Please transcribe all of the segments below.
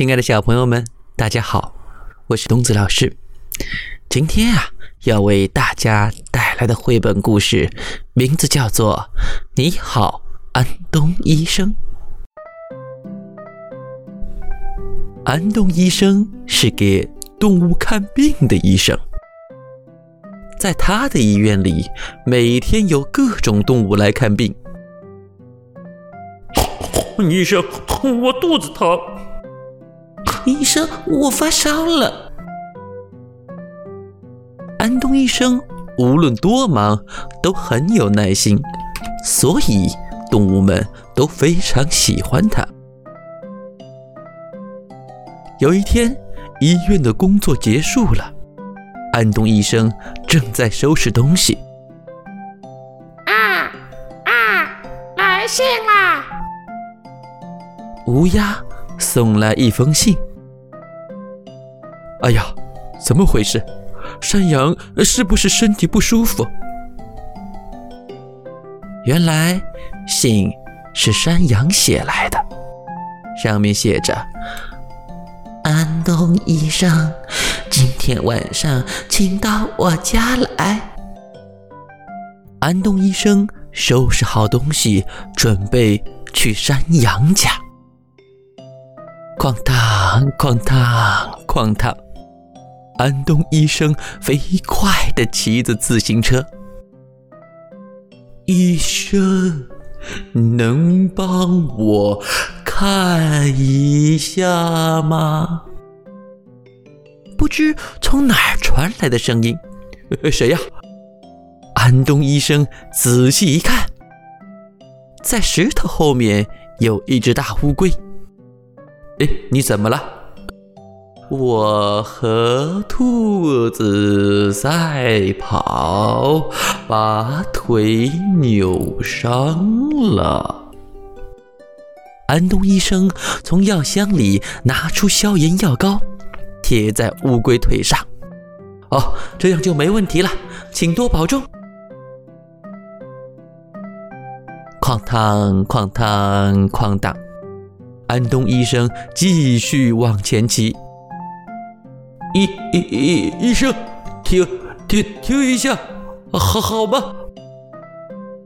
亲爱的小朋友们，大家好，我是东子老师。今天啊，要为大家带来的绘本故事名字叫做《你好，安东医生》。安东医生是给动物看病的医生，在他的医院里，每天有各种动物来看病。医生，我肚子疼。医生，我发烧了。安东医生无论多忙都很有耐心，所以动物们都非常喜欢他。有一天，医院的工作结束了，安东医生正在收拾东西。啊啊！来信啦！乌鸦送来一封信。哎呀，怎么回事？山羊是不是身体不舒服？原来信是山羊写来的，上面写着：“安东医生，今天晚上请到我家来。”安东医生收拾好东西，准备去山羊家。哐当，哐当，哐当。安东医生飞快地骑着自行车。医生，能帮我看一下吗？不知从哪儿传来的声音，谁呀？安东医生仔细一看，在石头后面有一只大乌龟。哎，你怎么了？我和兔子赛跑，把腿扭伤了。安东医生从药箱里拿出消炎药膏，贴在乌龟腿上。哦，这样就没问题了，请多保重。哐当，哐当，哐当，安东医生继续往前骑。医医医医生，停停停一下，好好吧。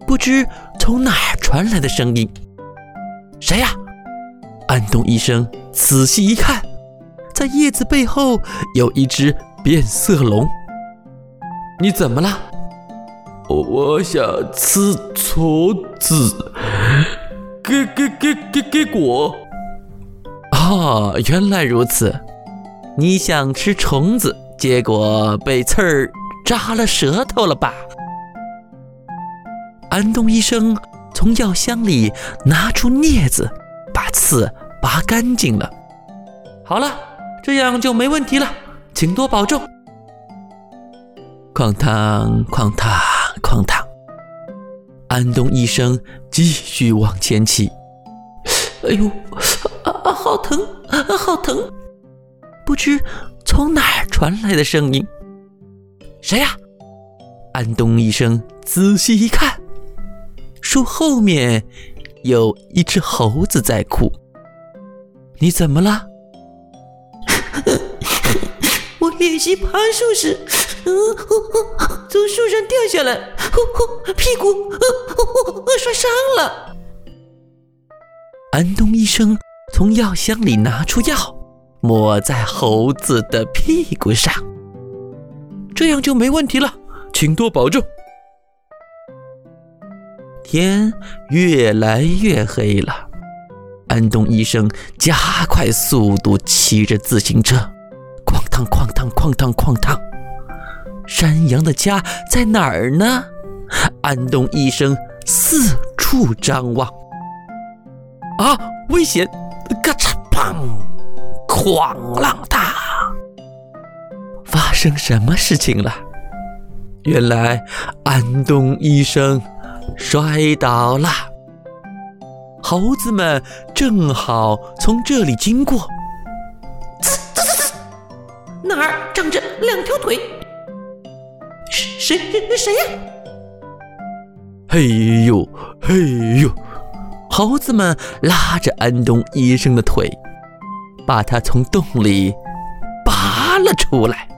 不知从哪儿传来的声音，谁呀？安东医生仔细一看，在叶子背后有一只变色龙。你怎么了？我想吃虫子，给给给给给果。啊，原来如此。你想吃虫子，结果被刺儿扎了舌头了吧？安东医生从药箱里拿出镊子，把刺拔干净了。好了，这样就没问题了，请多保重。哐当，哐当，哐当，安东医生继续往前骑。哎呦，啊啊，好疼，好疼！不知从哪儿传来的声音，谁呀？安东医生仔细一看，树后面有一只猴子在哭。你怎么了？我练习爬树时，从树上掉下来，屁股摔伤了。安东医生从药箱里拿出药。抹在猴子的屁股上，这样就没问题了，请多保重。天越来越黑了，安东医生加快速度骑着自行车，哐当哐当哐当哐当。山羊的家在哪儿呢？安东医生四处张望。啊，危险！咔嚓，砰！哐啷当！发生什么事情了？原来安东医生摔倒了。猴子们正好从这里经过。哪儿长着两条腿？谁谁谁呀？嘿呦嘿呦！猴子们拉着安东医生的腿。把它从洞里拔了出来。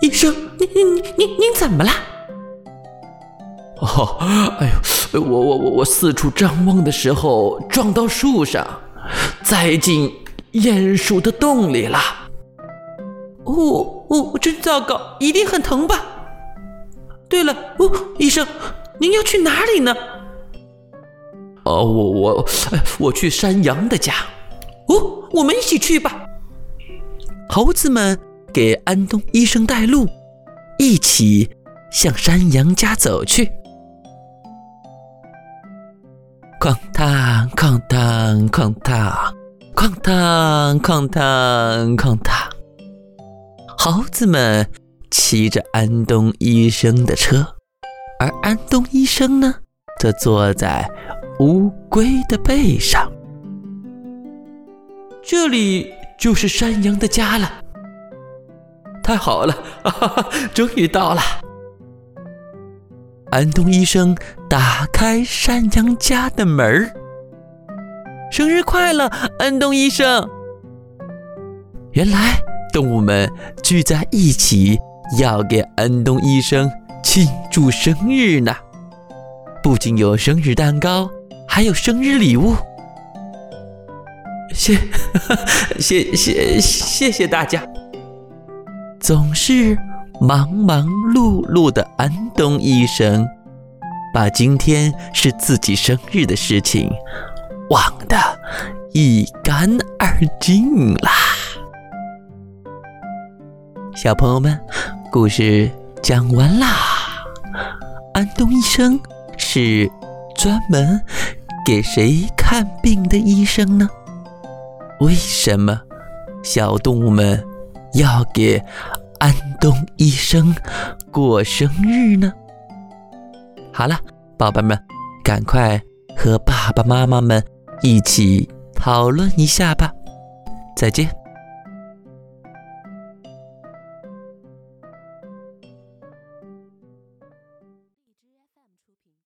医生，您您您您怎么了？哦，哎呦，我我我我四处张望的时候撞到树上，栽进鼹鼠的洞里了。哦哦，真糟糕，一定很疼吧？对了，哦，医生，您要去哪里呢？哦，我我我去山羊的家。哦，我们一起去吧。猴子们给安东医生带路，一起向山羊家走去。哐当哐当哐当，哐当哐当哐当。猴子们骑着安东医生的车，而安东医生呢，则坐在乌龟的背上。这里就是山羊的家了。太好了，哈哈哈，终于到了。安东医生打开山羊家的门儿。生日快乐，安东医生！原来动物们聚在一起，要给安东医生庆祝生日呢。不仅有生日蛋糕，还有生日礼物。谢，谢谢谢谢大家。总是。忙忙碌碌的安东医生，把今天是自己生日的事情忘得一干二净啦。小朋友们，故事讲完啦。安东医生是专门给谁看病的医生呢？为什么小动物们要给？安东医生过生日呢。好了，宝贝们，赶快和爸爸妈妈们一起讨论一下吧。再见。